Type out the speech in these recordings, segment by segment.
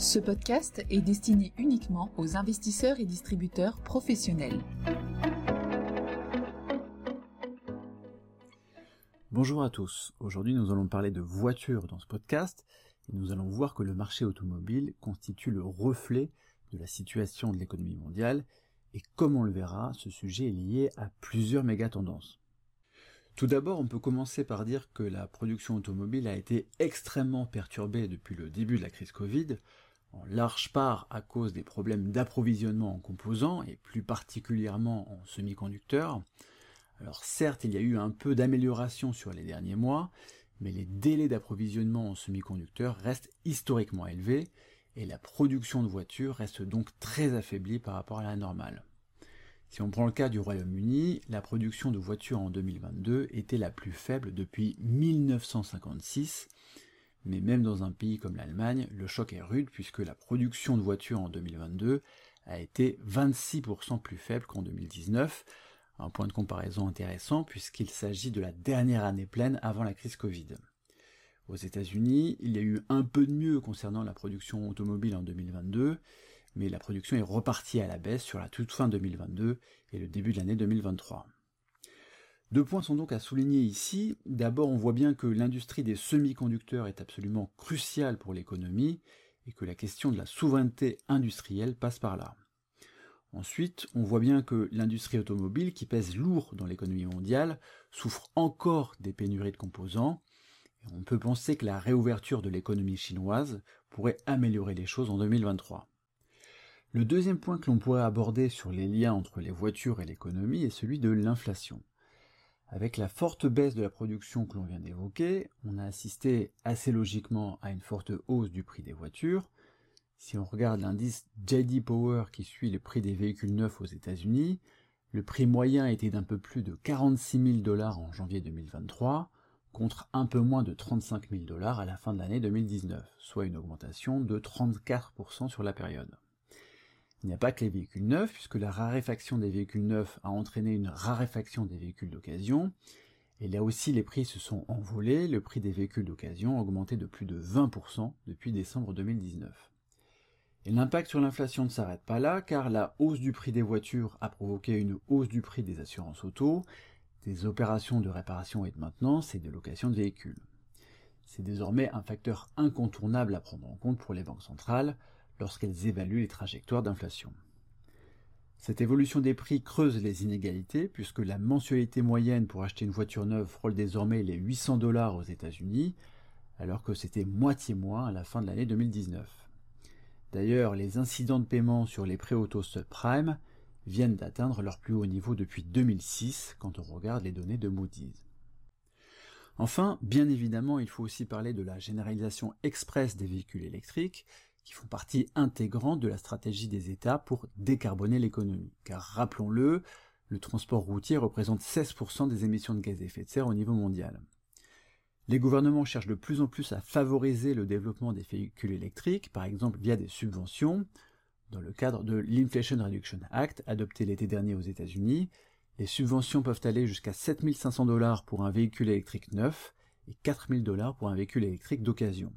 Ce podcast est destiné uniquement aux investisseurs et distributeurs professionnels. Bonjour à tous. Aujourd'hui, nous allons parler de voitures dans ce podcast et nous allons voir que le marché automobile constitue le reflet de la situation de l'économie mondiale et comme on le verra, ce sujet est lié à plusieurs méga tendances. Tout d'abord, on peut commencer par dire que la production automobile a été extrêmement perturbée depuis le début de la crise Covid, en large part à cause des problèmes d'approvisionnement en composants, et plus particulièrement en semi-conducteurs. Alors certes, il y a eu un peu d'amélioration sur les derniers mois, mais les délais d'approvisionnement en semi-conducteurs restent historiquement élevés, et la production de voitures reste donc très affaiblie par rapport à la normale. Si on prend le cas du Royaume-Uni, la production de voitures en 2022 était la plus faible depuis 1956, mais même dans un pays comme l'Allemagne, le choc est rude puisque la production de voitures en 2022 a été 26% plus faible qu'en 2019, un point de comparaison intéressant puisqu'il s'agit de la dernière année pleine avant la crise Covid. Aux États-Unis, il y a eu un peu de mieux concernant la production automobile en 2022, mais la production est repartie à la baisse sur la toute fin 2022 et le début de l'année 2023. Deux points sont donc à souligner ici. D'abord, on voit bien que l'industrie des semi-conducteurs est absolument cruciale pour l'économie et que la question de la souveraineté industrielle passe par là. Ensuite, on voit bien que l'industrie automobile, qui pèse lourd dans l'économie mondiale, souffre encore des pénuries de composants, et on peut penser que la réouverture de l'économie chinoise pourrait améliorer les choses en 2023. Le deuxième point que l'on pourrait aborder sur les liens entre les voitures et l'économie est celui de l'inflation. Avec la forte baisse de la production que l'on vient d'évoquer, on a assisté assez logiquement à une forte hausse du prix des voitures. Si on regarde l'indice JD Power qui suit le prix des véhicules neufs aux États-Unis, le prix moyen était d'un peu plus de 46 000 dollars en janvier 2023, contre un peu moins de 35 000 dollars à la fin de l'année 2019, soit une augmentation de 34% sur la période. Il n'y a pas que les véhicules neufs, puisque la raréfaction des véhicules neufs a entraîné une raréfaction des véhicules d'occasion, et là aussi les prix se sont envolés, le prix des véhicules d'occasion a augmenté de plus de 20% depuis décembre 2019. Et l'impact sur l'inflation ne s'arrête pas là, car la hausse du prix des voitures a provoqué une hausse du prix des assurances auto, des opérations de réparation et de maintenance et de location de véhicules. C'est désormais un facteur incontournable à prendre en compte pour les banques centrales, lorsqu'elles évaluent les trajectoires d'inflation. Cette évolution des prix creuse les inégalités puisque la mensualité moyenne pour acheter une voiture neuve frôle désormais les 800 dollars aux États-Unis, alors que c'était moitié moins à la fin de l'année 2019. D'ailleurs, les incidents de paiement sur les prêts auto subprime viennent d'atteindre leur plus haut niveau depuis 2006 quand on regarde les données de Moody's. Enfin, bien évidemment, il faut aussi parler de la généralisation express des véhicules électriques qui font partie intégrante de la stratégie des États pour décarboner l'économie. Car rappelons-le, le transport routier représente 16% des émissions de gaz à effet de serre au niveau mondial. Les gouvernements cherchent de plus en plus à favoriser le développement des véhicules électriques, par exemple via des subventions. Dans le cadre de l'Inflation Reduction Act, adopté l'été dernier aux États-Unis, les subventions peuvent aller jusqu'à 7500 dollars pour un véhicule électrique neuf et 4000 dollars pour un véhicule électrique d'occasion.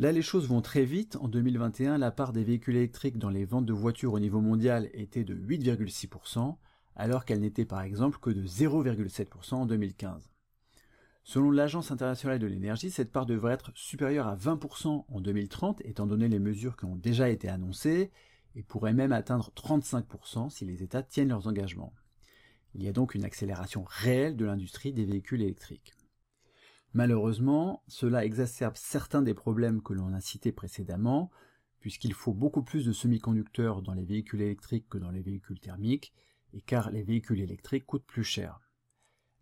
Là, les choses vont très vite. En 2021, la part des véhicules électriques dans les ventes de voitures au niveau mondial était de 8,6%, alors qu'elle n'était par exemple que de 0,7% en 2015. Selon l'Agence internationale de l'énergie, cette part devrait être supérieure à 20% en 2030, étant donné les mesures qui ont déjà été annoncées, et pourrait même atteindre 35% si les États tiennent leurs engagements. Il y a donc une accélération réelle de l'industrie des véhicules électriques. Malheureusement, cela exacerbe certains des problèmes que l'on a cités précédemment, puisqu'il faut beaucoup plus de semi-conducteurs dans les véhicules électriques que dans les véhicules thermiques, et car les véhicules électriques coûtent plus cher.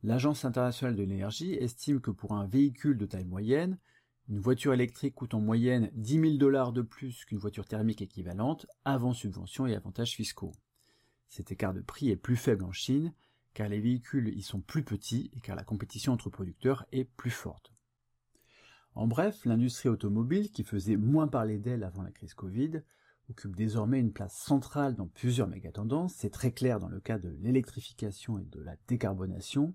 L'Agence internationale de l'énergie estime que pour un véhicule de taille moyenne, une voiture électrique coûte en moyenne 10 000 dollars de plus qu'une voiture thermique équivalente, avant subventions et avantages fiscaux. Cet écart de prix est plus faible en Chine, car les véhicules y sont plus petits et car la compétition entre producteurs est plus forte. En bref, l'industrie automobile, qui faisait moins parler d'elle avant la crise Covid, occupe désormais une place centrale dans plusieurs mégatendances, c'est très clair dans le cas de l'électrification et de la décarbonation,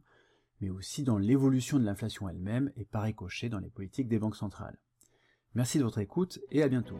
mais aussi dans l'évolution de l'inflation elle-même et par ricochet dans les politiques des banques centrales. Merci de votre écoute et à bientôt.